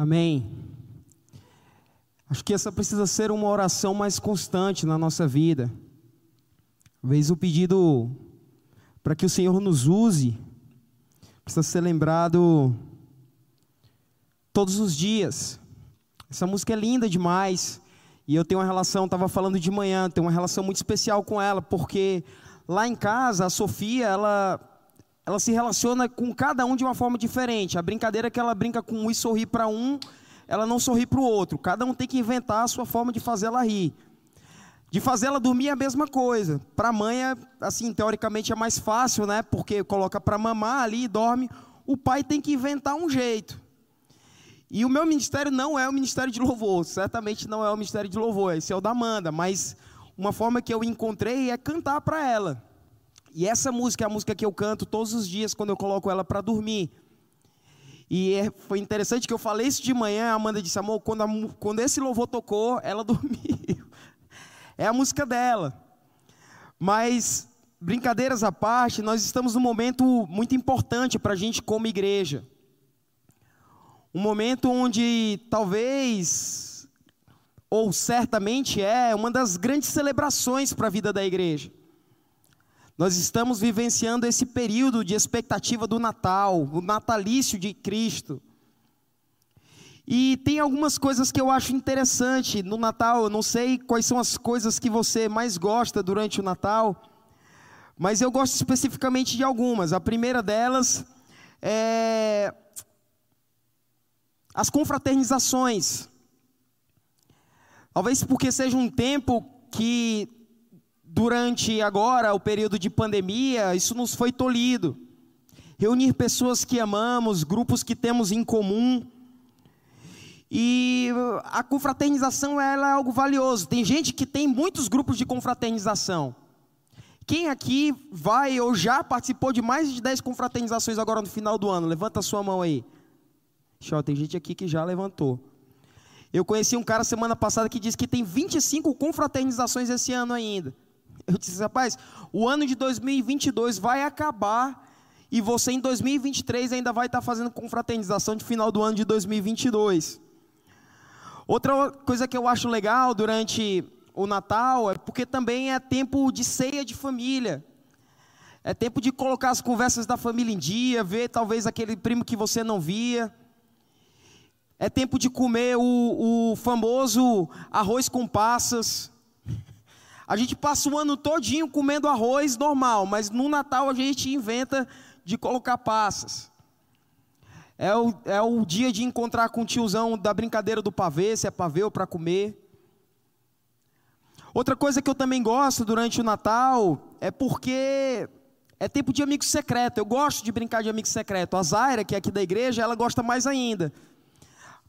Amém. Acho que essa precisa ser uma oração mais constante na nossa vida. Talvez o pedido para que o Senhor nos use precisa ser lembrado todos os dias. Essa música é linda demais. E eu tenho uma relação, estava falando de manhã, tenho uma relação muito especial com ela, porque lá em casa, a Sofia, ela, ela se relaciona com cada um de uma forma diferente. A brincadeira é que ela brinca com um e sorri para um, ela não sorri para o outro. Cada um tem que inventar a sua forma de fazer ela rir. De fazer ela dormir é a mesma coisa. Para a mãe, é, assim, teoricamente é mais fácil, né? Porque coloca para mamar ali e dorme. O pai tem que inventar um jeito. E o meu ministério não é o ministério de louvor, certamente não é o ministério de louvor, esse é o da Amanda, mas uma forma que eu encontrei é cantar para ela. E essa música é a música que eu canto todos os dias quando eu coloco ela para dormir. E é, foi interessante que eu falei isso de manhã, a Amanda disse, amor, quando, a, quando esse louvor tocou, ela dormiu. É a música dela. Mas, brincadeiras à parte, nós estamos num momento muito importante para a gente como igreja. Um momento onde talvez, ou certamente é, uma das grandes celebrações para a vida da igreja. Nós estamos vivenciando esse período de expectativa do Natal, o natalício de Cristo. E tem algumas coisas que eu acho interessante no Natal. Eu não sei quais são as coisas que você mais gosta durante o Natal, mas eu gosto especificamente de algumas. A primeira delas é as confraternizações. Talvez porque seja um tempo que, durante agora, o período de pandemia, isso nos foi tolhido. Reunir pessoas que amamos, grupos que temos em comum. E a confraternização ela é algo valioso. Tem gente que tem muitos grupos de confraternização. Quem aqui vai ou já participou de mais de 10 confraternizações agora no final do ano? Levanta a sua mão aí. Show, tem gente aqui que já levantou. Eu conheci um cara semana passada que disse que tem 25 confraternizações esse ano ainda. Eu disse, rapaz, o ano de 2022 vai acabar e você em 2023 ainda vai estar fazendo confraternização de final do ano de 2022. Outra coisa que eu acho legal durante o Natal é porque também é tempo de ceia de família. É tempo de colocar as conversas da família em dia, ver talvez aquele primo que você não via. É tempo de comer o, o famoso arroz com passas. A gente passa o ano todinho comendo arroz normal, mas no Natal a gente inventa de colocar passas. É o, é o dia de encontrar com o tiozão da brincadeira do pavê, se é pavê ou para comer. Outra coisa que eu também gosto durante o Natal é porque é tempo de amigo secreto. Eu gosto de brincar de amigo secreto. A Zaira, que é aqui da igreja, ela gosta mais ainda.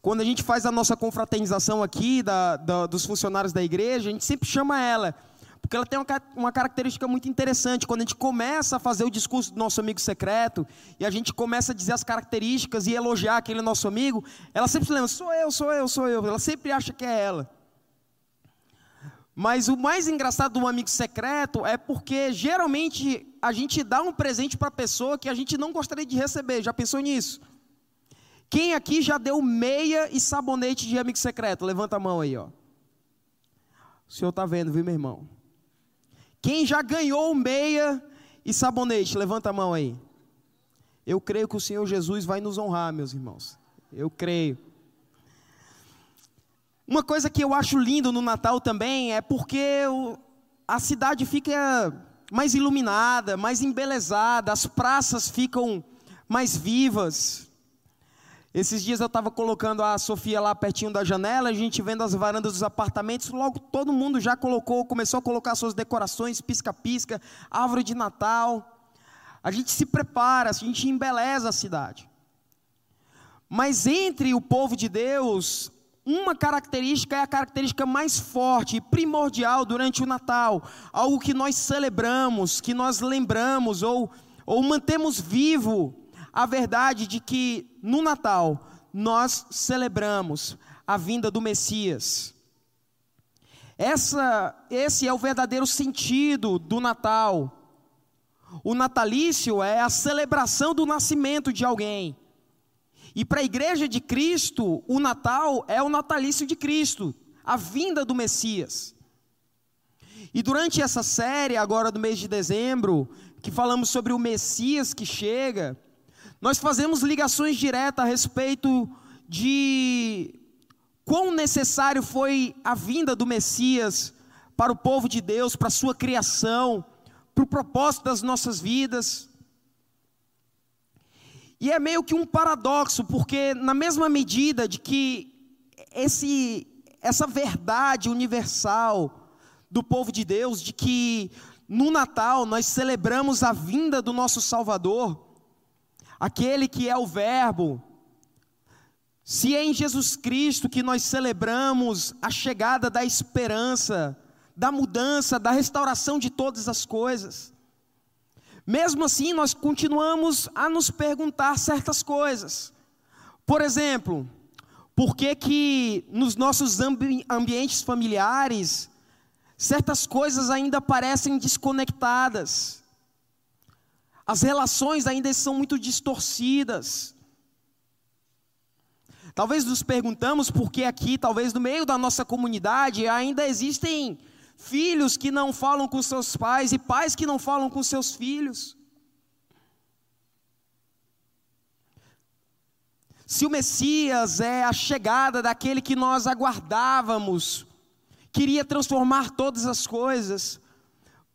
Quando a gente faz a nossa confraternização aqui, da, da, dos funcionários da igreja, a gente sempre chama ela, porque ela tem uma, uma, característica muito interessante. Quando a gente começa a fazer o discurso do nosso amigo secreto, e a gente começa a dizer as características e elogiar aquele nosso amigo, ela sempre se lembra: sou eu, sou eu, sou eu. Ela sempre acha que é ela. Mas o mais engraçado do amigo secreto é porque geralmente a gente dá um presente para a pessoa que a gente não gostaria de receber. Já pensou nisso? Quem aqui já deu meia e sabonete de amigo secreto? Levanta a mão aí, ó. O senhor está vendo, viu, meu irmão? Quem já ganhou meia e sabonete? Levanta a mão aí. Eu creio que o Senhor Jesus vai nos honrar, meus irmãos. Eu creio. Uma coisa que eu acho lindo no Natal também é porque a cidade fica mais iluminada, mais embelezada, as praças ficam mais vivas. Esses dias eu estava colocando a Sofia lá pertinho da janela, a gente vendo as varandas dos apartamentos, logo todo mundo já colocou, começou a colocar suas decorações, pisca-pisca, árvore de Natal. A gente se prepara, a gente embeleza a cidade. Mas entre o povo de Deus, uma característica é a característica mais forte e primordial durante o Natal, algo que nós celebramos, que nós lembramos ou, ou mantemos vivo a verdade de que no Natal nós celebramos a vinda do Messias. Essa, esse é o verdadeiro sentido do Natal. O natalício é a celebração do nascimento de alguém. E para a igreja de Cristo, o Natal é o natalício de Cristo, a vinda do Messias. E durante essa série, agora do mês de dezembro, que falamos sobre o Messias que chega, nós fazemos ligações diretas a respeito de quão necessário foi a vinda do Messias para o povo de Deus, para a sua criação, para o propósito das nossas vidas. E é meio que um paradoxo, porque na mesma medida de que esse, essa verdade universal do povo de Deus, de que no Natal nós celebramos a vinda do nosso Salvador, aquele que é o Verbo, se é em Jesus Cristo que nós celebramos a chegada da esperança, da mudança, da restauração de todas as coisas, mesmo assim, nós continuamos a nos perguntar certas coisas. Por exemplo, por que que nos nossos ambi ambientes familiares certas coisas ainda parecem desconectadas? As relações ainda são muito distorcidas. Talvez nos perguntamos por que aqui, talvez no meio da nossa comunidade, ainda existem filhos que não falam com seus pais e pais que não falam com seus filhos. Se o Messias é a chegada daquele que nós aguardávamos, queria transformar todas as coisas,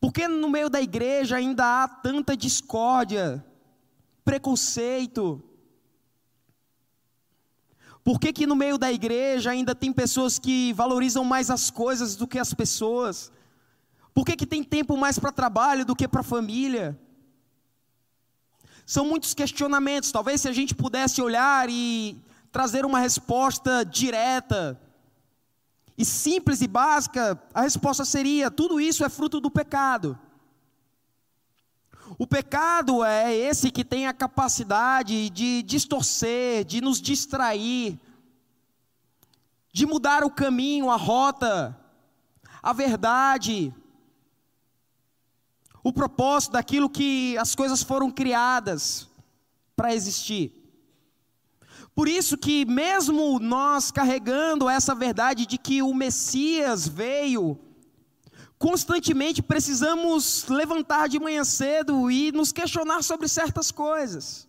por que no meio da igreja ainda há tanta discórdia, preconceito? Por que, que no meio da igreja ainda tem pessoas que valorizam mais as coisas do que as pessoas? Por que, que tem tempo mais para trabalho do que para família? São muitos questionamentos. Talvez se a gente pudesse olhar e trazer uma resposta direta e simples e básica, a resposta seria: tudo isso é fruto do pecado. O pecado é esse que tem a capacidade de distorcer, de nos distrair, de mudar o caminho, a rota, a verdade, o propósito daquilo que as coisas foram criadas para existir. Por isso que mesmo nós carregando essa verdade de que o Messias veio constantemente precisamos levantar de manhã cedo e nos questionar sobre certas coisas.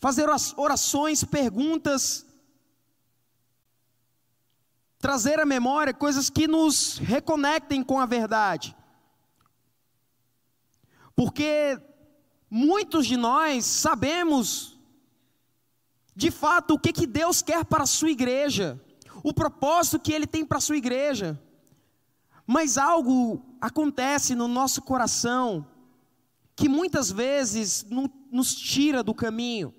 Fazer orações, perguntas, trazer à memória coisas que nos reconectem com a verdade. Porque muitos de nós sabemos, de fato, o que, que Deus quer para a sua igreja o propósito que Ele tem para a sua igreja. Mas algo acontece no nosso coração que muitas vezes nos tira do caminho,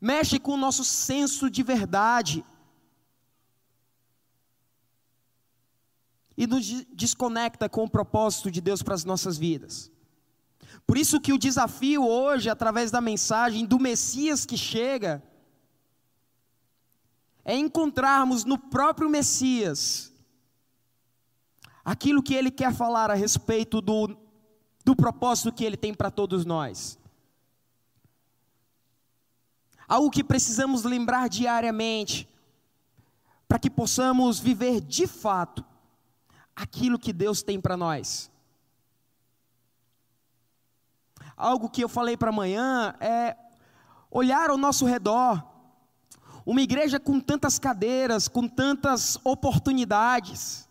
mexe com o nosso senso de verdade e nos desconecta com o propósito de Deus para as nossas vidas. Por isso que o desafio hoje, através da mensagem do Messias que chega, é encontrarmos no próprio Messias aquilo que ele quer falar a respeito do, do propósito que ele tem para todos nós. Algo que precisamos lembrar diariamente, para que possamos viver de fato aquilo que Deus tem para nós. Algo que eu falei para amanhã é olhar ao nosso redor uma igreja com tantas cadeiras, com tantas oportunidades.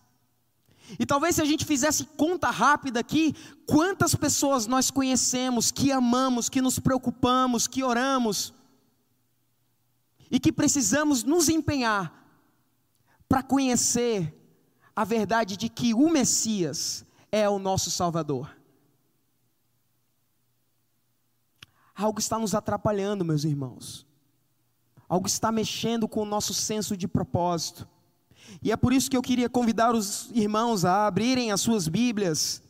E talvez se a gente fizesse conta rápida aqui, quantas pessoas nós conhecemos, que amamos, que nos preocupamos, que oramos, e que precisamos nos empenhar para conhecer a verdade de que o Messias é o nosso Salvador. Algo está nos atrapalhando, meus irmãos algo está mexendo com o nosso senso de propósito. E é por isso que eu queria convidar os irmãos a abrirem as suas Bíblias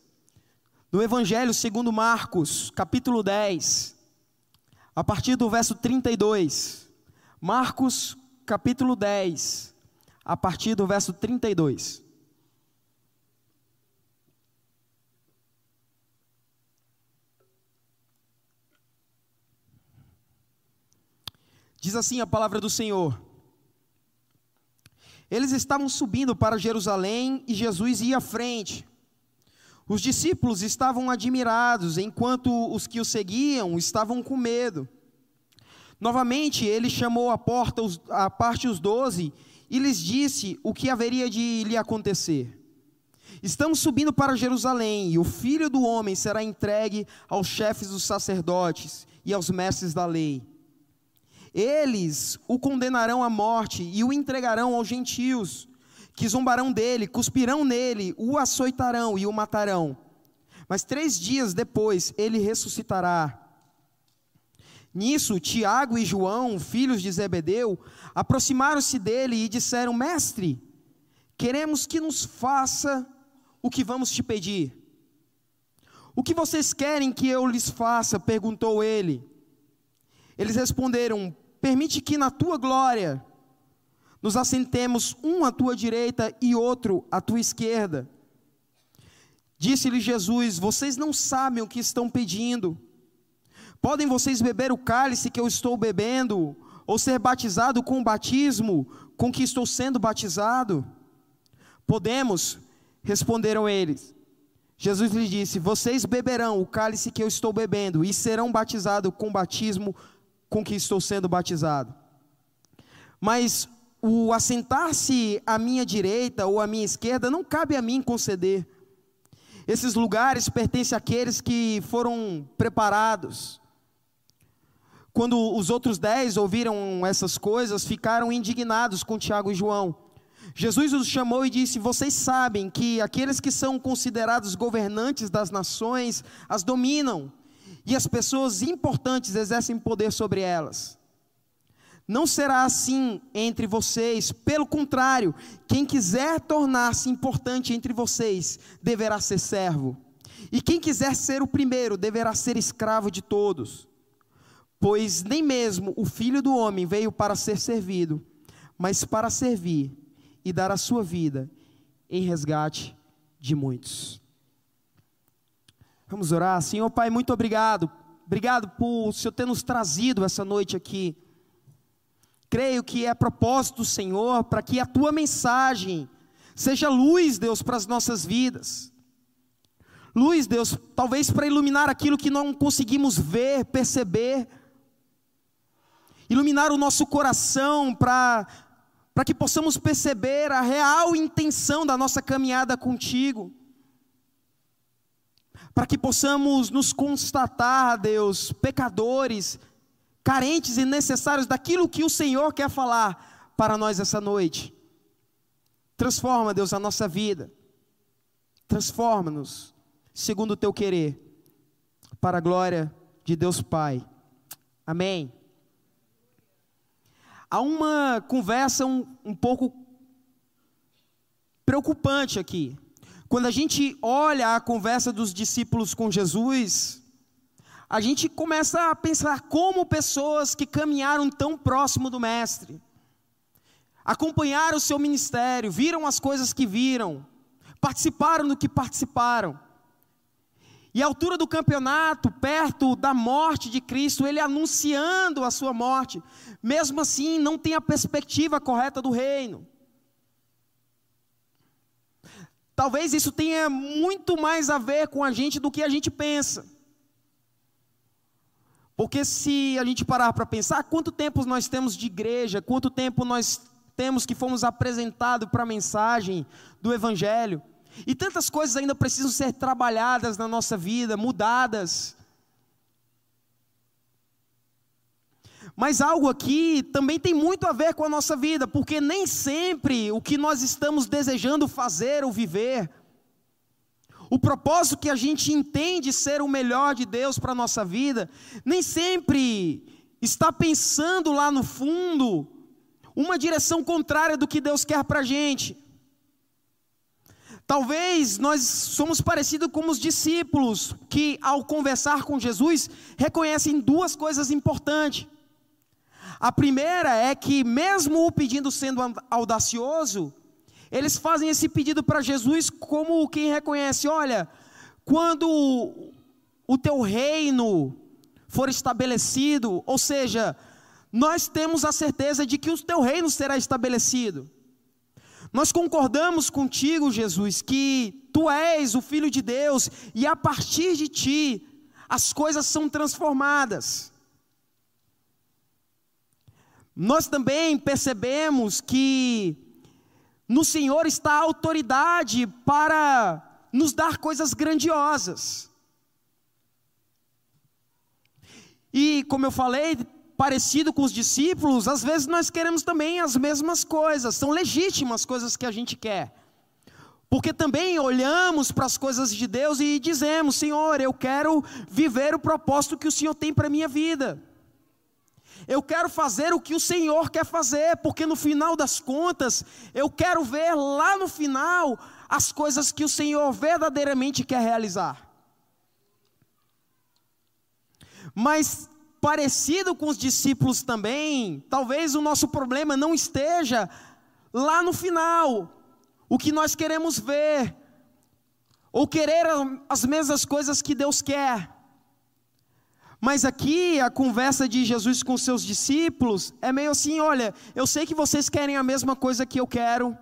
no Evangelho segundo Marcos, capítulo 10, a partir do verso 32. Marcos, capítulo 10, a partir do verso 32. Diz assim a palavra do Senhor. Eles estavam subindo para Jerusalém e Jesus ia à frente. Os discípulos estavam admirados, enquanto os que o seguiam estavam com medo. Novamente, ele chamou à porta à parte os doze e lhes disse o que haveria de lhe acontecer. Estamos subindo para Jerusalém, e o filho do homem será entregue aos chefes dos sacerdotes e aos mestres da lei. Eles o condenarão à morte e o entregarão aos gentios, que zombarão dele, cuspirão nele, o açoitarão e o matarão. Mas três dias depois ele ressuscitará. Nisso, Tiago e João, filhos de Zebedeu, aproximaram-se dele e disseram: Mestre, queremos que nos faça o que vamos te pedir. O que vocês querem que eu lhes faça? perguntou ele. Eles responderam: Permite que na tua glória nos assentemos um à tua direita e outro à tua esquerda. Disse-lhe Jesus: Vocês não sabem o que estão pedindo. Podem vocês beber o cálice que eu estou bebendo, ou ser batizado com o batismo com que estou sendo batizado? Podemos, Responderam eles. Jesus lhes disse: Vocês beberão o cálice que eu estou bebendo e serão batizados com o batismo com que estou sendo batizado. Mas o assentar-se à minha direita ou à minha esquerda não cabe a mim conceder. Esses lugares pertencem àqueles que foram preparados. Quando os outros dez ouviram essas coisas, ficaram indignados com Tiago e João. Jesus os chamou e disse: Vocês sabem que aqueles que são considerados governantes das nações as dominam, e as pessoas importantes exercem poder sobre elas. Não será assim entre vocês, pelo contrário, quem quiser tornar-se importante entre vocês deverá ser servo, e quem quiser ser o primeiro deverá ser escravo de todos. Pois nem mesmo o filho do homem veio para ser servido, mas para servir e dar a sua vida em resgate de muitos. Vamos orar. Senhor Pai, muito obrigado. Obrigado por o Senhor ter nos trazido essa noite aqui. Creio que é propósito Senhor para que a tua mensagem seja luz, Deus, para as nossas vidas. Luz, Deus, talvez para iluminar aquilo que não conseguimos ver, perceber. Iluminar o nosso coração para para que possamos perceber a real intenção da nossa caminhada contigo, para que possamos nos constatar, Deus, pecadores, carentes e necessários daquilo que o Senhor quer falar para nós essa noite. Transforma, Deus, a nossa vida, transforma-nos segundo o teu querer, para a glória de Deus Pai. Amém há uma conversa um, um pouco preocupante aqui. Quando a gente olha a conversa dos discípulos com Jesus, a gente começa a pensar como pessoas que caminharam tão próximo do Mestre, acompanharam o seu ministério, viram as coisas que viram, participaram do que participaram. E à altura do campeonato, perto da morte de Cristo, ele anunciando a sua morte, mesmo assim não tem a perspectiva correta do reino. Talvez isso tenha muito mais a ver com a gente do que a gente pensa. Porque se a gente parar para pensar, quanto tempo nós temos de igreja, quanto tempo nós temos que fomos apresentados para a mensagem do Evangelho. E tantas coisas ainda precisam ser trabalhadas na nossa vida, mudadas. Mas algo aqui também tem muito a ver com a nossa vida, porque nem sempre o que nós estamos desejando fazer ou viver, o propósito que a gente entende ser o melhor de Deus para a nossa vida, nem sempre está pensando lá no fundo uma direção contrária do que Deus quer para a gente. Talvez nós somos parecidos com os discípulos que, ao conversar com Jesus, reconhecem duas coisas importantes. A primeira é que, mesmo o pedido sendo audacioso, eles fazem esse pedido para Jesus como quem reconhece: olha, quando o teu reino for estabelecido, ou seja, nós temos a certeza de que o teu reino será estabelecido. Nós concordamos contigo, Jesus, que tu és o Filho de Deus e a partir de ti as coisas são transformadas. Nós também percebemos que no Senhor está a autoridade para nos dar coisas grandiosas. E, como eu falei, parecido com os discípulos, às vezes nós queremos também as mesmas coisas, são legítimas coisas que a gente quer. Porque também olhamos para as coisas de Deus e dizemos: Senhor, eu quero viver o propósito que o Senhor tem para a minha vida. Eu quero fazer o que o Senhor quer fazer, porque no final das contas, eu quero ver lá no final as coisas que o Senhor verdadeiramente quer realizar. Mas parecido com os discípulos também, talvez o nosso problema não esteja lá no final, o que nós queremos ver, ou querer as mesmas coisas que Deus quer. Mas aqui a conversa de Jesus com seus discípulos é meio assim: olha, eu sei que vocês querem a mesma coisa que eu quero.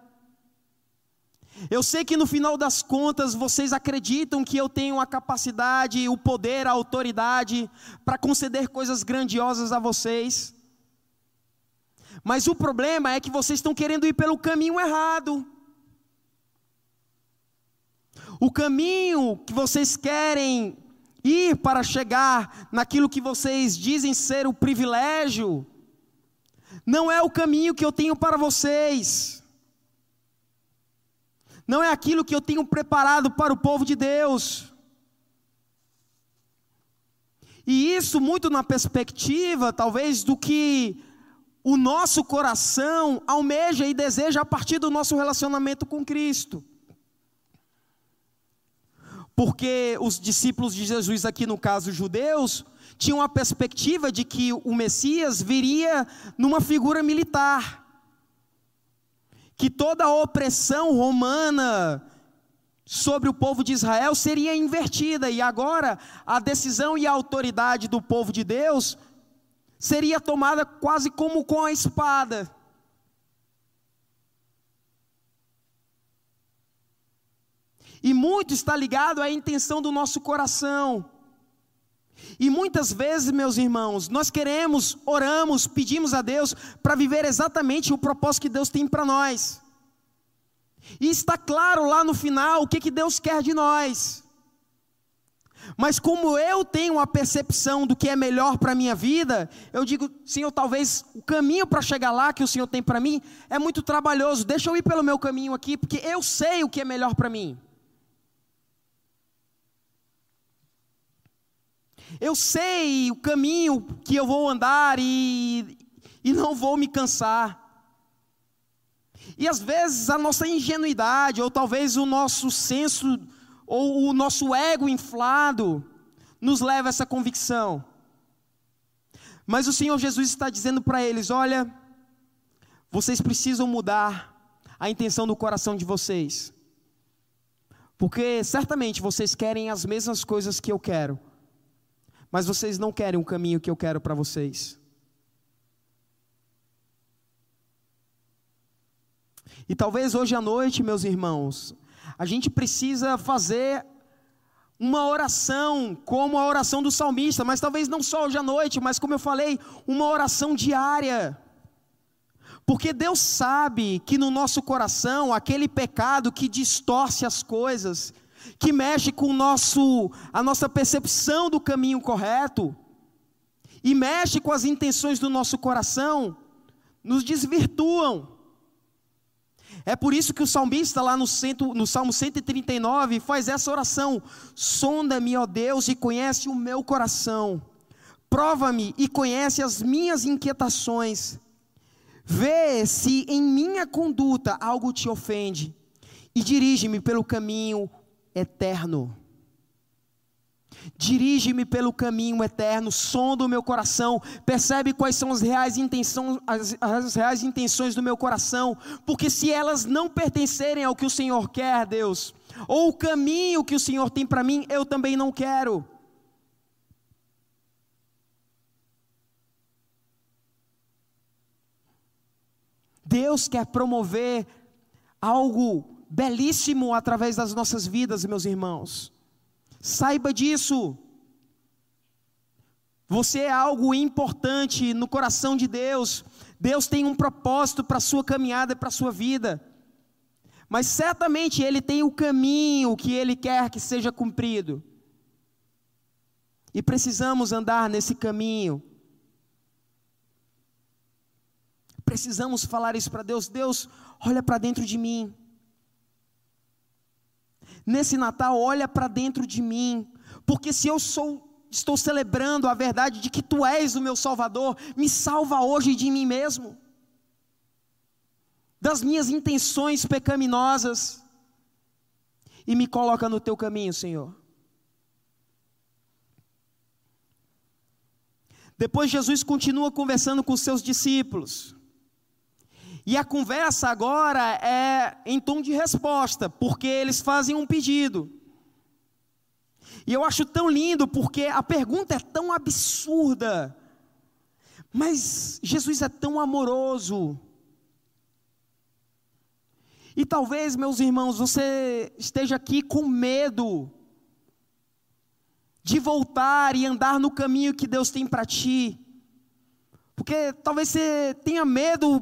Eu sei que no final das contas vocês acreditam que eu tenho a capacidade, o poder, a autoridade para conceder coisas grandiosas a vocês. Mas o problema é que vocês estão querendo ir pelo caminho errado. O caminho que vocês querem ir para chegar naquilo que vocês dizem ser o privilégio, não é o caminho que eu tenho para vocês, não é aquilo que eu tenho preparado para o povo de Deus. E isso muito na perspectiva, talvez, do que o nosso coração almeja e deseja a partir do nosso relacionamento com Cristo porque os discípulos de Jesus, aqui no caso judeus, tinham a perspectiva de que o Messias viria numa figura militar, que toda a opressão romana sobre o povo de Israel seria invertida, e agora a decisão e a autoridade do povo de Deus seria tomada quase como com a espada. E muito está ligado à intenção do nosso coração. E muitas vezes, meus irmãos, nós queremos, oramos, pedimos a Deus para viver exatamente o propósito que Deus tem para nós. E está claro lá no final o que, que Deus quer de nós. Mas como eu tenho a percepção do que é melhor para a minha vida, eu digo, Senhor, talvez o caminho para chegar lá que o Senhor tem para mim é muito trabalhoso. Deixa eu ir pelo meu caminho aqui, porque eu sei o que é melhor para mim. Eu sei o caminho que eu vou andar e, e não vou me cansar. E às vezes a nossa ingenuidade, ou talvez o nosso senso, ou o nosso ego inflado, nos leva a essa convicção. Mas o Senhor Jesus está dizendo para eles: olha, vocês precisam mudar a intenção do coração de vocês. Porque certamente vocês querem as mesmas coisas que eu quero mas vocês não querem o caminho que eu quero para vocês. E talvez hoje à noite, meus irmãos, a gente precisa fazer uma oração, como a oração do salmista, mas talvez não só hoje à noite, mas como eu falei, uma oração diária. Porque Deus sabe que no nosso coração, aquele pecado que distorce as coisas, que mexe com nosso, a nossa percepção do caminho correto, e mexe com as intenções do nosso coração, nos desvirtuam. É por isso que o salmista, lá no, cento, no Salmo 139, faz essa oração: Sonda-me, ó Deus, e conhece o meu coração, prova-me e conhece as minhas inquietações, vê se em minha conduta algo te ofende, e dirige-me pelo caminho eterno. Dirige-me pelo caminho eterno, sonda o meu coração, percebe quais são as reais, intenções, as, as reais intenções do meu coração, porque se elas não pertencerem ao que o Senhor quer, Deus, ou o caminho que o Senhor tem para mim, eu também não quero. Deus quer promover algo belíssimo através das nossas vidas, meus irmãos. Saiba disso. Você é algo importante no coração de Deus. Deus tem um propósito para a sua caminhada para a sua vida. Mas certamente Ele tem o caminho que Ele quer que seja cumprido. E precisamos andar nesse caminho. Precisamos falar isso para Deus. Deus, olha para dentro de mim. Nesse Natal, olha para dentro de mim. Porque se eu sou, estou celebrando a verdade de que Tu és o meu Salvador, me salva hoje de mim mesmo. Das minhas intenções pecaminosas. E me coloca no Teu caminho, Senhor. Depois Jesus continua conversando com os seus discípulos. E a conversa agora é em tom de resposta, porque eles fazem um pedido. E eu acho tão lindo porque a pergunta é tão absurda. Mas Jesus é tão amoroso. E talvez, meus irmãos, você esteja aqui com medo de voltar e andar no caminho que Deus tem para ti. Porque talvez você tenha medo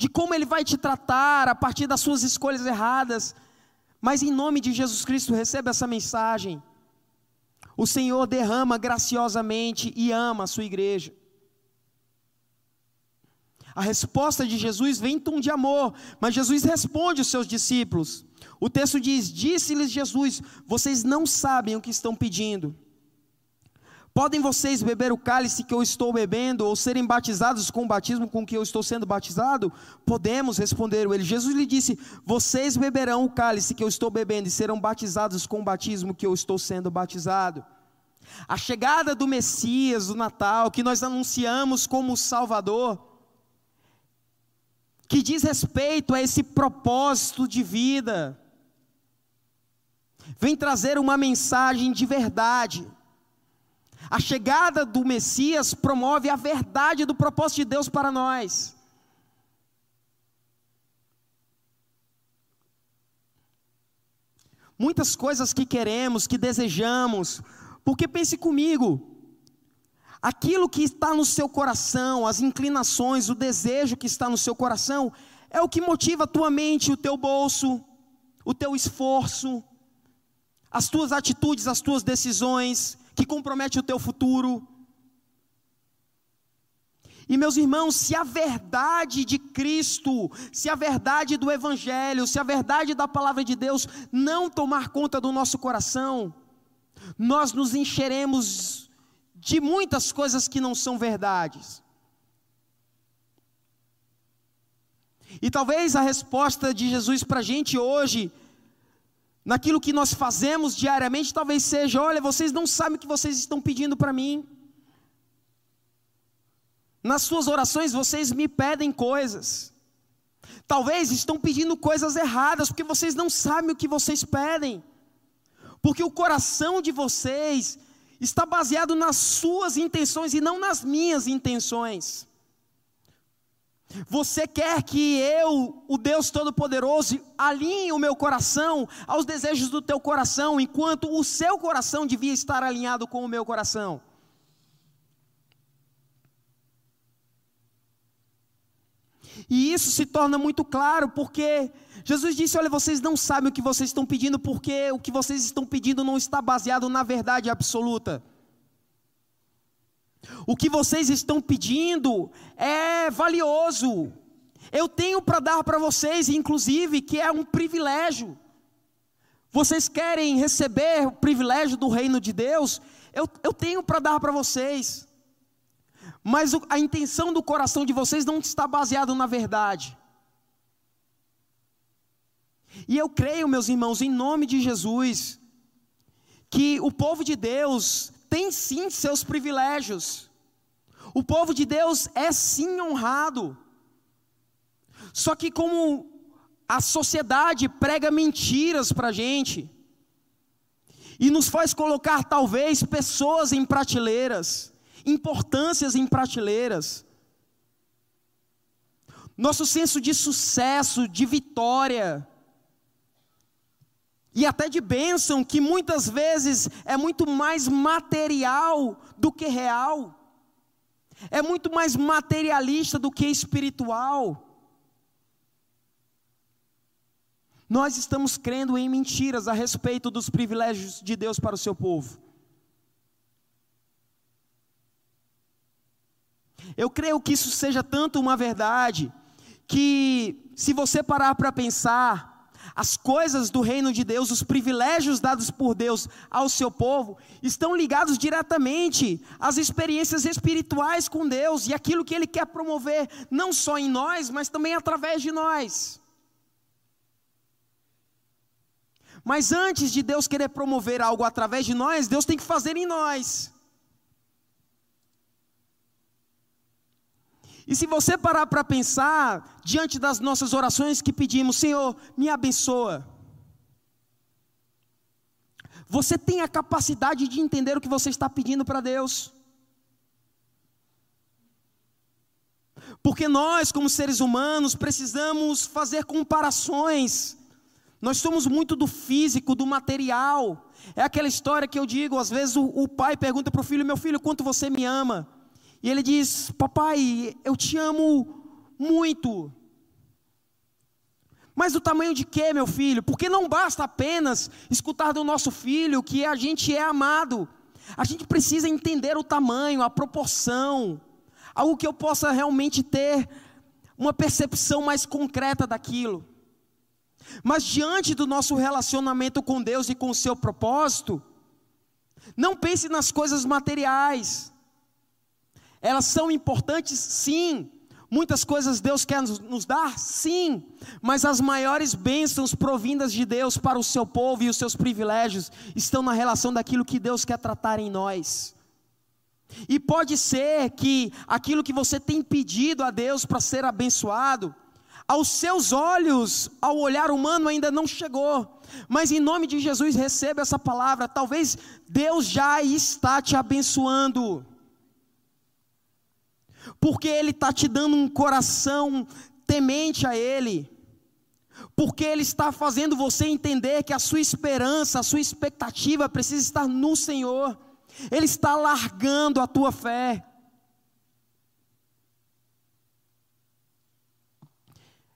de como Ele vai te tratar a partir das suas escolhas erradas. Mas em nome de Jesus Cristo, receba essa mensagem. O Senhor derrama graciosamente e ama a sua igreja. A resposta de Jesus vem em tom de amor, mas Jesus responde os seus discípulos. O texto diz: Disse-lhes Jesus: Vocês não sabem o que estão pedindo. Podem vocês beber o cálice que eu estou bebendo, ou serem batizados com o batismo com que eu estou sendo batizado? Podemos, responderam ele. Jesus lhe disse: Vocês beberão o cálice que eu estou bebendo e serão batizados com o batismo que eu estou sendo batizado. A chegada do Messias, do Natal, que nós anunciamos como Salvador, que diz respeito a esse propósito de vida, vem trazer uma mensagem de verdade a chegada do Messias promove a verdade do propósito de Deus para nós. Muitas coisas que queremos, que desejamos, porque pense comigo, aquilo que está no seu coração, as inclinações, o desejo que está no seu coração, é o que motiva a tua mente, o teu bolso, o teu esforço, as tuas atitudes, as tuas decisões, que compromete o teu futuro. E meus irmãos, se a verdade de Cristo, se a verdade do Evangelho, se a verdade da palavra de Deus não tomar conta do nosso coração, nós nos encheremos de muitas coisas que não são verdades. E talvez a resposta de Jesus para a gente hoje naquilo que nós fazemos diariamente, talvez seja: olha, vocês não sabem o que vocês estão pedindo para mim. Nas suas orações vocês me pedem coisas. Talvez estão pedindo coisas erradas, porque vocês não sabem o que vocês pedem. Porque o coração de vocês está baseado nas suas intenções e não nas minhas intenções. Você quer que eu, o Deus Todo-Poderoso, alinhe o meu coração aos desejos do teu coração, enquanto o seu coração devia estar alinhado com o meu coração? E isso se torna muito claro porque Jesus disse: Olha, vocês não sabem o que vocês estão pedindo, porque o que vocês estão pedindo não está baseado na verdade absoluta. O que vocês estão pedindo é valioso. Eu tenho para dar para vocês, inclusive, que é um privilégio. Vocês querem receber o privilégio do reino de Deus? Eu, eu tenho para dar para vocês. Mas a intenção do coração de vocês não está baseada na verdade. E eu creio, meus irmãos, em nome de Jesus, que o povo de Deus tem sim seus privilégios. O povo de Deus é sim honrado. Só que como a sociedade prega mentiras para a gente, e nos faz colocar talvez pessoas em prateleiras, importâncias em prateleiras, nosso senso de sucesso, de vitória, e até de bênção, que muitas vezes é muito mais material do que real, é muito mais materialista do que espiritual. Nós estamos crendo em mentiras a respeito dos privilégios de Deus para o seu povo. Eu creio que isso seja tanto uma verdade, que se você parar para pensar, as coisas do reino de Deus, os privilégios dados por Deus ao seu povo, estão ligados diretamente às experiências espirituais com Deus e aquilo que Ele quer promover, não só em nós, mas também através de nós. Mas antes de Deus querer promover algo através de nós, Deus tem que fazer em nós. E se você parar para pensar, diante das nossas orações que pedimos, Senhor, me abençoa. Você tem a capacidade de entender o que você está pedindo para Deus. Porque nós, como seres humanos, precisamos fazer comparações. Nós somos muito do físico, do material. É aquela história que eu digo, às vezes o, o pai pergunta para o filho: Meu filho, quanto você me ama? E ele diz: Papai, eu te amo muito. Mas do tamanho de quê, meu filho? Porque não basta apenas escutar do nosso filho que a gente é amado. A gente precisa entender o tamanho, a proporção, algo que eu possa realmente ter uma percepção mais concreta daquilo. Mas diante do nosso relacionamento com Deus e com o seu propósito, não pense nas coisas materiais. Elas são importantes, sim. Muitas coisas Deus quer nos dar, sim. Mas as maiores bênçãos provindas de Deus para o seu povo e os seus privilégios estão na relação daquilo que Deus quer tratar em nós. E pode ser que aquilo que você tem pedido a Deus para ser abençoado, aos seus olhos, ao olhar humano ainda não chegou. Mas em nome de Jesus receba essa palavra. Talvez Deus já está te abençoando porque Ele está te dando um coração temente a Ele, porque Ele está fazendo você entender que a sua esperança, a sua expectativa precisa estar no Senhor, Ele está largando a tua fé.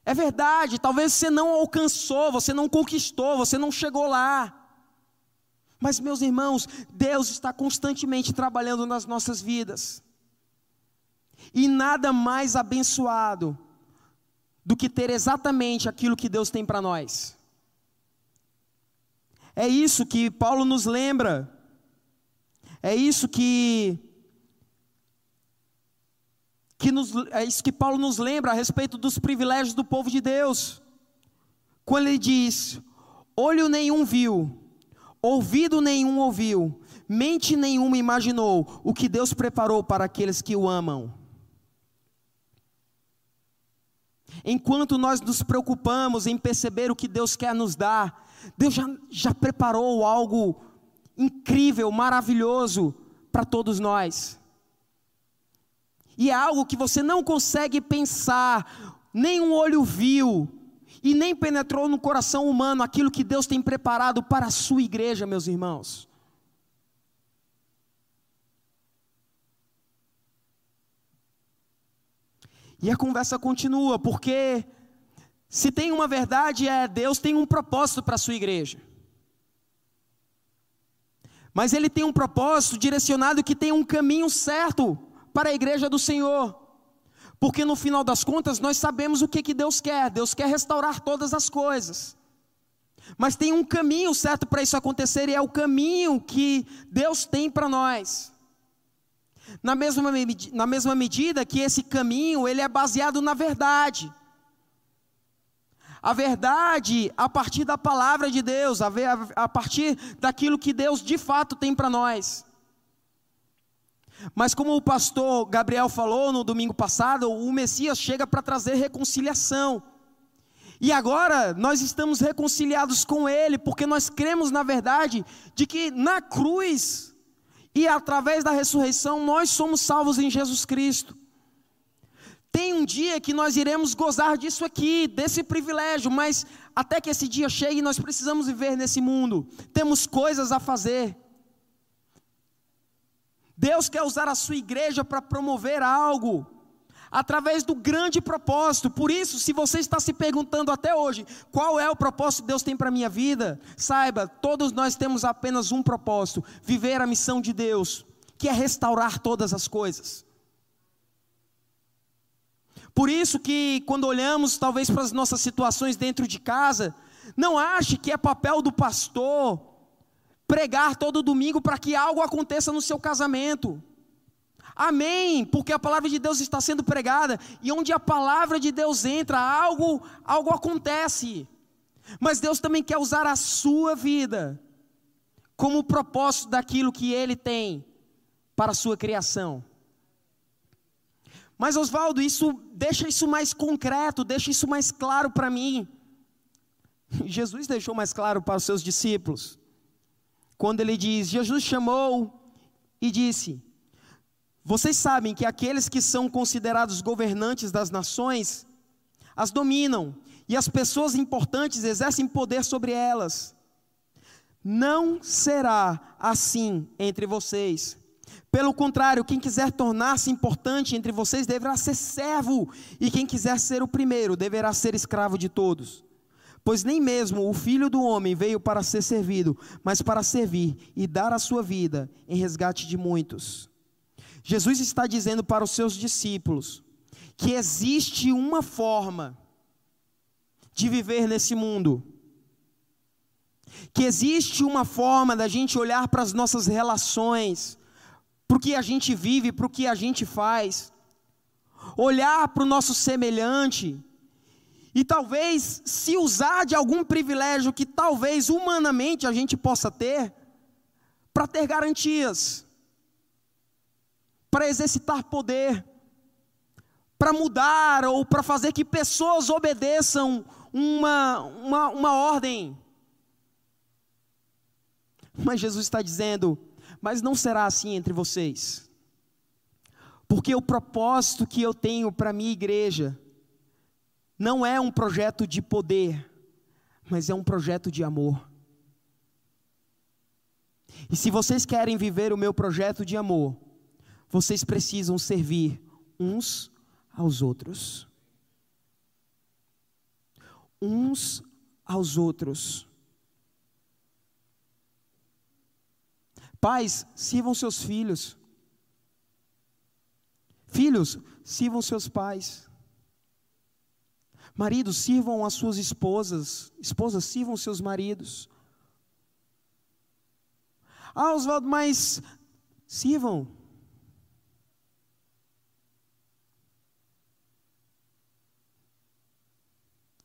É verdade, talvez você não alcançou, você não conquistou, você não chegou lá. Mas, meus irmãos, Deus está constantemente trabalhando nas nossas vidas. E nada mais abençoado do que ter exatamente aquilo que Deus tem para nós. É isso que Paulo nos lembra. É isso que que nos, é isso que Paulo nos lembra a respeito dos privilégios do povo de Deus. Quando ele diz: olho nenhum viu, ouvido nenhum ouviu, mente nenhuma imaginou o que Deus preparou para aqueles que o amam. Enquanto nós nos preocupamos em perceber o que Deus quer nos dar, Deus já, já preparou algo incrível, maravilhoso para todos nós. E é algo que você não consegue pensar, nem um olho viu, e nem penetrou no coração humano aquilo que Deus tem preparado para a sua igreja, meus irmãos. E a conversa continua, porque se tem uma verdade é Deus tem um propósito para a sua igreja. Mas ele tem um propósito direcionado que tem um caminho certo para a igreja do Senhor. Porque no final das contas nós sabemos o que, que Deus quer. Deus quer restaurar todas as coisas. Mas tem um caminho certo para isso acontecer e é o caminho que Deus tem para nós. Na mesma, na mesma medida que esse caminho ele é baseado na verdade. A verdade a partir da palavra de Deus, a, a partir daquilo que Deus de fato tem para nós. Mas como o pastor Gabriel falou no domingo passado, o Messias chega para trazer reconciliação. E agora nós estamos reconciliados com Ele, porque nós cremos na verdade de que na cruz e através da ressurreição nós somos salvos em Jesus Cristo. Tem um dia que nós iremos gozar disso aqui, desse privilégio, mas até que esse dia chegue, nós precisamos viver nesse mundo. Temos coisas a fazer. Deus quer usar a sua igreja para promover algo, através do grande propósito. Por isso, se você está se perguntando até hoje, qual é o propósito que Deus tem para a minha vida, saiba, todos nós temos apenas um propósito: viver a missão de Deus, que é restaurar todas as coisas. Por isso que quando olhamos talvez para as nossas situações dentro de casa, não ache que é papel do pastor pregar todo domingo para que algo aconteça no seu casamento. Amém, porque a palavra de Deus está sendo pregada e onde a palavra de Deus entra, algo algo acontece. Mas Deus também quer usar a sua vida como propósito daquilo que ele tem para a sua criação. Mas Oswaldo, isso deixa isso mais concreto, deixa isso mais claro para mim. Jesus deixou mais claro para os seus discípulos. Quando ele diz: Jesus chamou e disse: Vocês sabem que aqueles que são considerados governantes das nações as dominam, e as pessoas importantes exercem poder sobre elas. Não será assim entre vocês. Pelo contrário, quem quiser tornar-se importante entre vocês deverá ser servo, e quem quiser ser o primeiro deverá ser escravo de todos. Pois nem mesmo o filho do homem veio para ser servido, mas para servir e dar a sua vida em resgate de muitos. Jesus está dizendo para os seus discípulos que existe uma forma de viver nesse mundo, que existe uma forma da gente olhar para as nossas relações, para o que a gente vive, para o que a gente faz, olhar para o nosso semelhante e talvez se usar de algum privilégio que talvez humanamente a gente possa ter, para ter garantias, para exercitar poder, para mudar ou para fazer que pessoas obedeçam uma, uma, uma ordem. Mas Jesus está dizendo: mas não será assim entre vocês. Porque o propósito que eu tenho para a minha igreja não é um projeto de poder, mas é um projeto de amor. E se vocês querem viver o meu projeto de amor, vocês precisam servir uns aos outros. Uns aos outros. Pais, sirvam seus filhos. Filhos, sirvam seus pais. Maridos, sirvam as suas esposas. Esposas, sirvam seus maridos. Ah, Oswaldo, mas sirvam.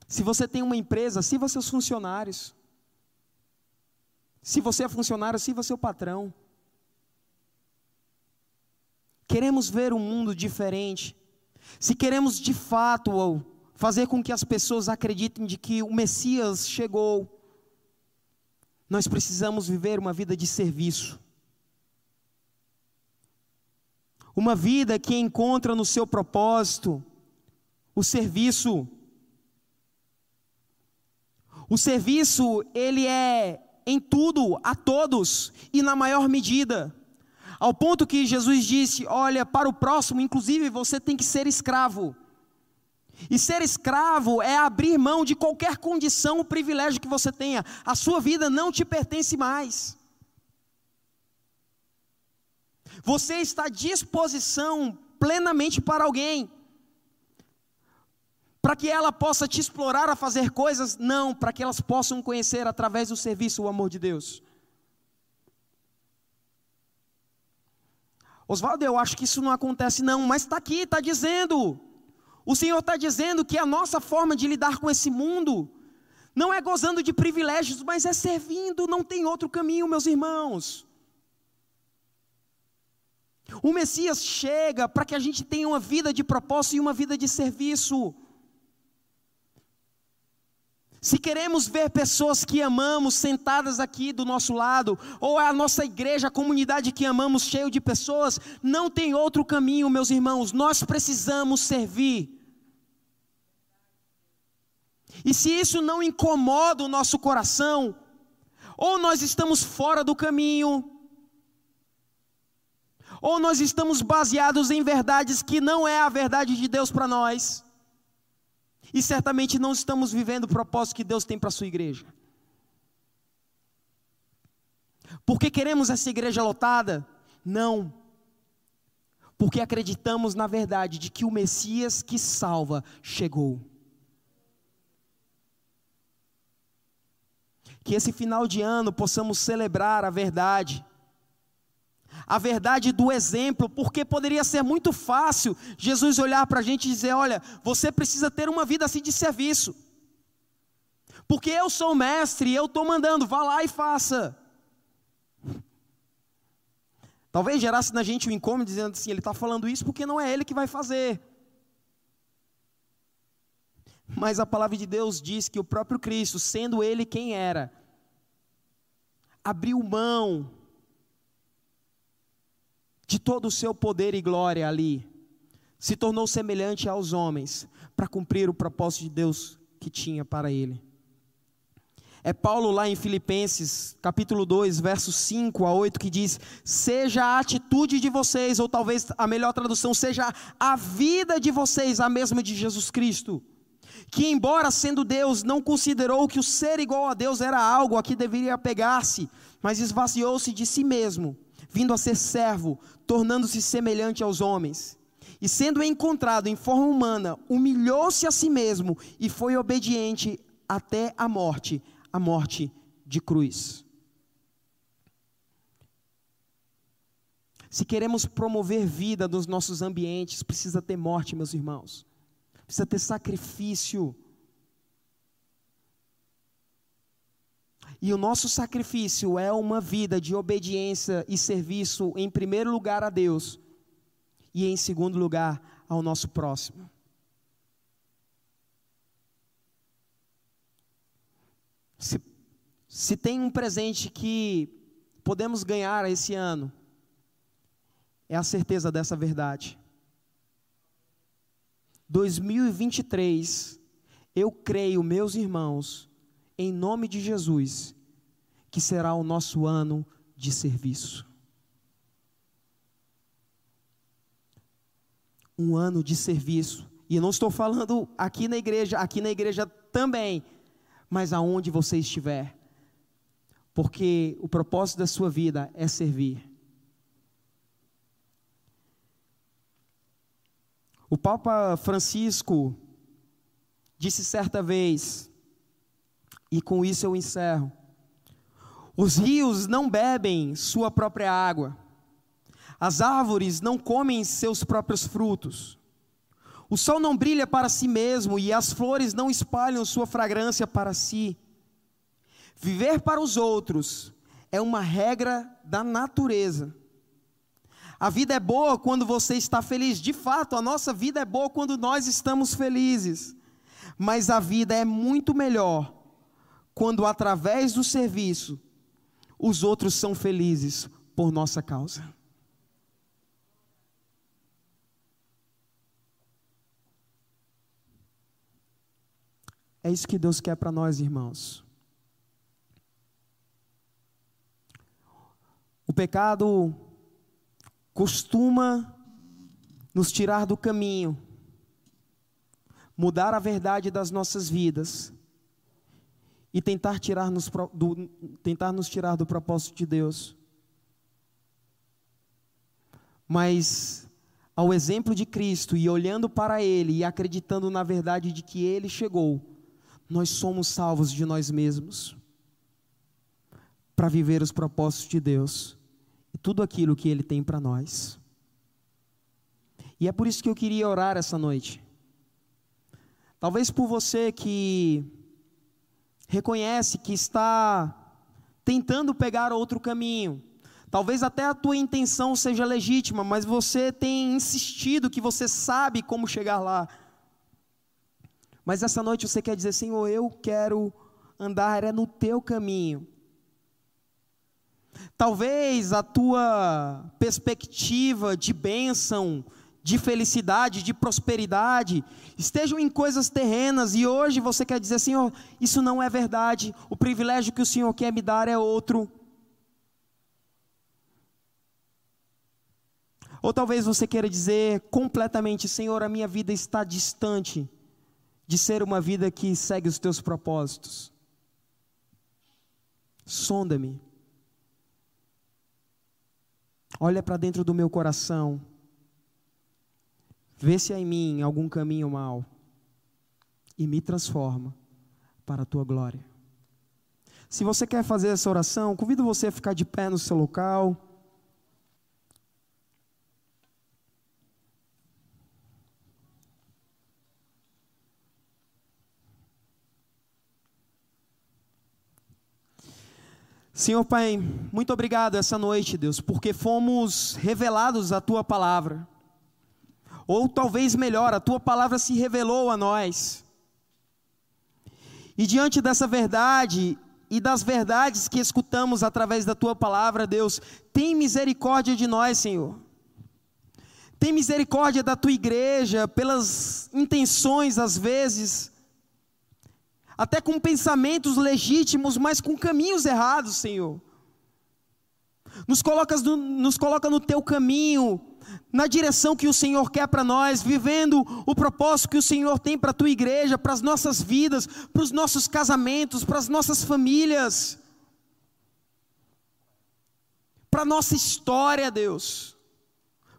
Se você tem uma empresa, sirva seus funcionários. Se você é funcionário, sirva seu patrão. Queremos ver um mundo diferente. Se queremos de fato fazer com que as pessoas acreditem de que o Messias chegou, nós precisamos viver uma vida de serviço. Uma vida que encontra no seu propósito o serviço. O serviço, ele é em tudo, a todos e na maior medida. Ao ponto que Jesus disse: Olha, para o próximo, inclusive, você tem que ser escravo. E ser escravo é abrir mão de qualquer condição ou privilégio que você tenha. A sua vida não te pertence mais. Você está à disposição plenamente para alguém para que ela possa te explorar a fazer coisas? Não, para que elas possam conhecer através do serviço o amor de Deus. Oswaldo, eu acho que isso não acontece, não, mas está aqui, está dizendo. O Senhor está dizendo que a nossa forma de lidar com esse mundo não é gozando de privilégios, mas é servindo, não tem outro caminho, meus irmãos. O Messias chega para que a gente tenha uma vida de propósito e uma vida de serviço. Se queremos ver pessoas que amamos sentadas aqui do nosso lado, ou a nossa igreja, a comunidade que amamos cheio de pessoas, não tem outro caminho, meus irmãos. Nós precisamos servir. E se isso não incomoda o nosso coração, ou nós estamos fora do caminho, ou nós estamos baseados em verdades que não é a verdade de Deus para nós, e certamente não estamos vivendo o propósito que Deus tem para a sua igreja. Porque queremos essa igreja lotada? Não. Porque acreditamos na verdade de que o Messias que salva chegou. Que esse final de ano possamos celebrar a verdade a verdade do exemplo, porque poderia ser muito fácil Jesus olhar para a gente e dizer: olha, você precisa ter uma vida assim de serviço, porque eu sou o mestre, eu estou mandando, vá lá e faça. Talvez gerasse na gente um incômodo dizendo assim: ele está falando isso porque não é ele que vai fazer. Mas a palavra de Deus diz que o próprio Cristo, sendo ele quem era, abriu mão de todo o seu poder e glória ali, se tornou semelhante aos homens, para cumprir o propósito de Deus que tinha para ele. É Paulo lá em Filipenses, capítulo 2, versos 5 a 8, que diz: Seja a atitude de vocês, ou talvez a melhor tradução seja a vida de vocês, a mesma de Jesus Cristo. Que, embora sendo Deus, não considerou que o ser igual a Deus era algo a que deveria apegar-se, mas esvaziou-se de si mesmo vindo a ser servo, tornando-se semelhante aos homens. E sendo encontrado em forma humana, humilhou-se a si mesmo e foi obediente até a morte a morte de cruz. Se queremos promover vida nos nossos ambientes, precisa ter morte, meus irmãos. Precisa ter sacrifício. E o nosso sacrifício é uma vida de obediência e serviço, em primeiro lugar a Deus, e em segundo lugar ao nosso próximo. Se, se tem um presente que podemos ganhar esse ano, é a certeza dessa verdade. 2023, eu creio, meus irmãos, em nome de Jesus, que será o nosso ano de serviço. Um ano de serviço. E eu não estou falando aqui na igreja, aqui na igreja também, mas aonde você estiver. Porque o propósito da sua vida é servir. O Papa Francisco disse certa vez e com isso eu encerro. Os rios não bebem sua própria água, as árvores não comem seus próprios frutos, o sol não brilha para si mesmo e as flores não espalham sua fragrância para si. Viver para os outros é uma regra da natureza. A vida é boa quando você está feliz. De fato, a nossa vida é boa quando nós estamos felizes. Mas a vida é muito melhor quando através do serviço os outros são felizes por nossa causa. É isso que Deus quer para nós, irmãos. O pecado costuma nos tirar do caminho, mudar a verdade das nossas vidas e tentar, tirar nos, do, tentar nos tirar do propósito de Deus. Mas, ao exemplo de Cristo e olhando para Ele e acreditando na verdade de que Ele chegou, nós somos salvos de nós mesmos para viver os propósitos de Deus e tudo aquilo que Ele tem para nós. E é por isso que eu queria orar essa noite. Talvez por você que reconhece que está tentando pegar outro caminho. Talvez até a tua intenção seja legítima, mas você tem insistido que você sabe como chegar lá. Mas essa noite você quer dizer, Senhor, eu quero andar é no teu caminho. Talvez a tua perspectiva de bênção, de felicidade, de prosperidade, estejam em coisas terrenas e hoje você quer dizer, Senhor, isso não é verdade, o privilégio que o Senhor quer me dar é outro. Ou talvez você queira dizer completamente, Senhor, a minha vida está distante de ser uma vida que segue os teus propósitos. Sonda-me. Olha para dentro do meu coração. Vê se há em mim algum caminho mal e me transforma para a tua glória. Se você quer fazer essa oração, convido você a ficar de pé no seu local. Senhor Pai, muito obrigado essa noite, Deus, porque fomos revelados a tua palavra. Ou talvez melhor, a tua palavra se revelou a nós. E diante dessa verdade e das verdades que escutamos através da tua palavra, Deus, tem misericórdia de nós, Senhor. Tem misericórdia da tua igreja pelas intenções, às vezes, até com pensamentos legítimos, mas com caminhos errados, Senhor. Nos, no, nos coloca no teu caminho, na direção que o Senhor quer para nós, vivendo o propósito que o Senhor tem para a tua igreja, para as nossas vidas, para os nossos casamentos, para as nossas famílias, para a nossa história, Deus,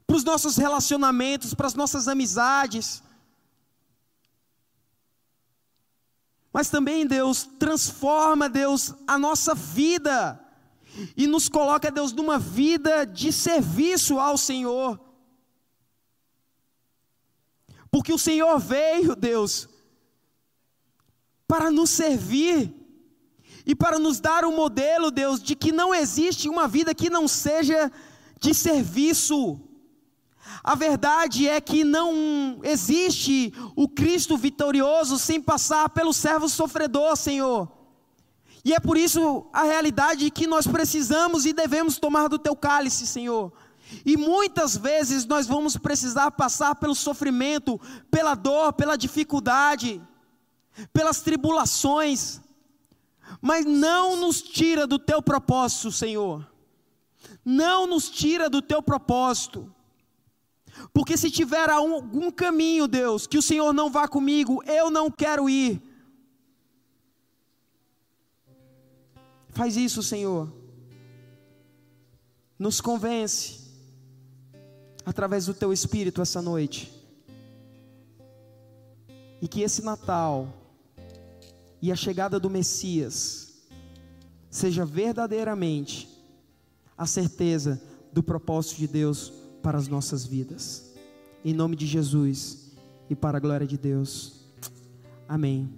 para os nossos relacionamentos, para as nossas amizades. Mas também, Deus, transforma, Deus, a nossa vida e nos coloca, Deus, numa vida de serviço ao Senhor. Porque o Senhor veio, Deus, para nos servir e para nos dar um modelo, Deus, de que não existe uma vida que não seja de serviço. A verdade é que não existe o Cristo vitorioso sem passar pelo servo sofredor, Senhor. E é por isso a realidade que nós precisamos e devemos tomar do teu cálice, Senhor. E muitas vezes nós vamos precisar passar pelo sofrimento, pela dor, pela dificuldade, pelas tribulações, mas não nos tira do teu propósito, Senhor. Não nos tira do teu propósito. Porque se tiver algum caminho, Deus, que o Senhor não vá comigo, eu não quero ir. Faz isso, Senhor. Nos convence através do teu espírito essa noite. E que esse Natal e a chegada do Messias seja verdadeiramente a certeza do propósito de Deus para as nossas vidas. Em nome de Jesus e para a glória de Deus. Amém.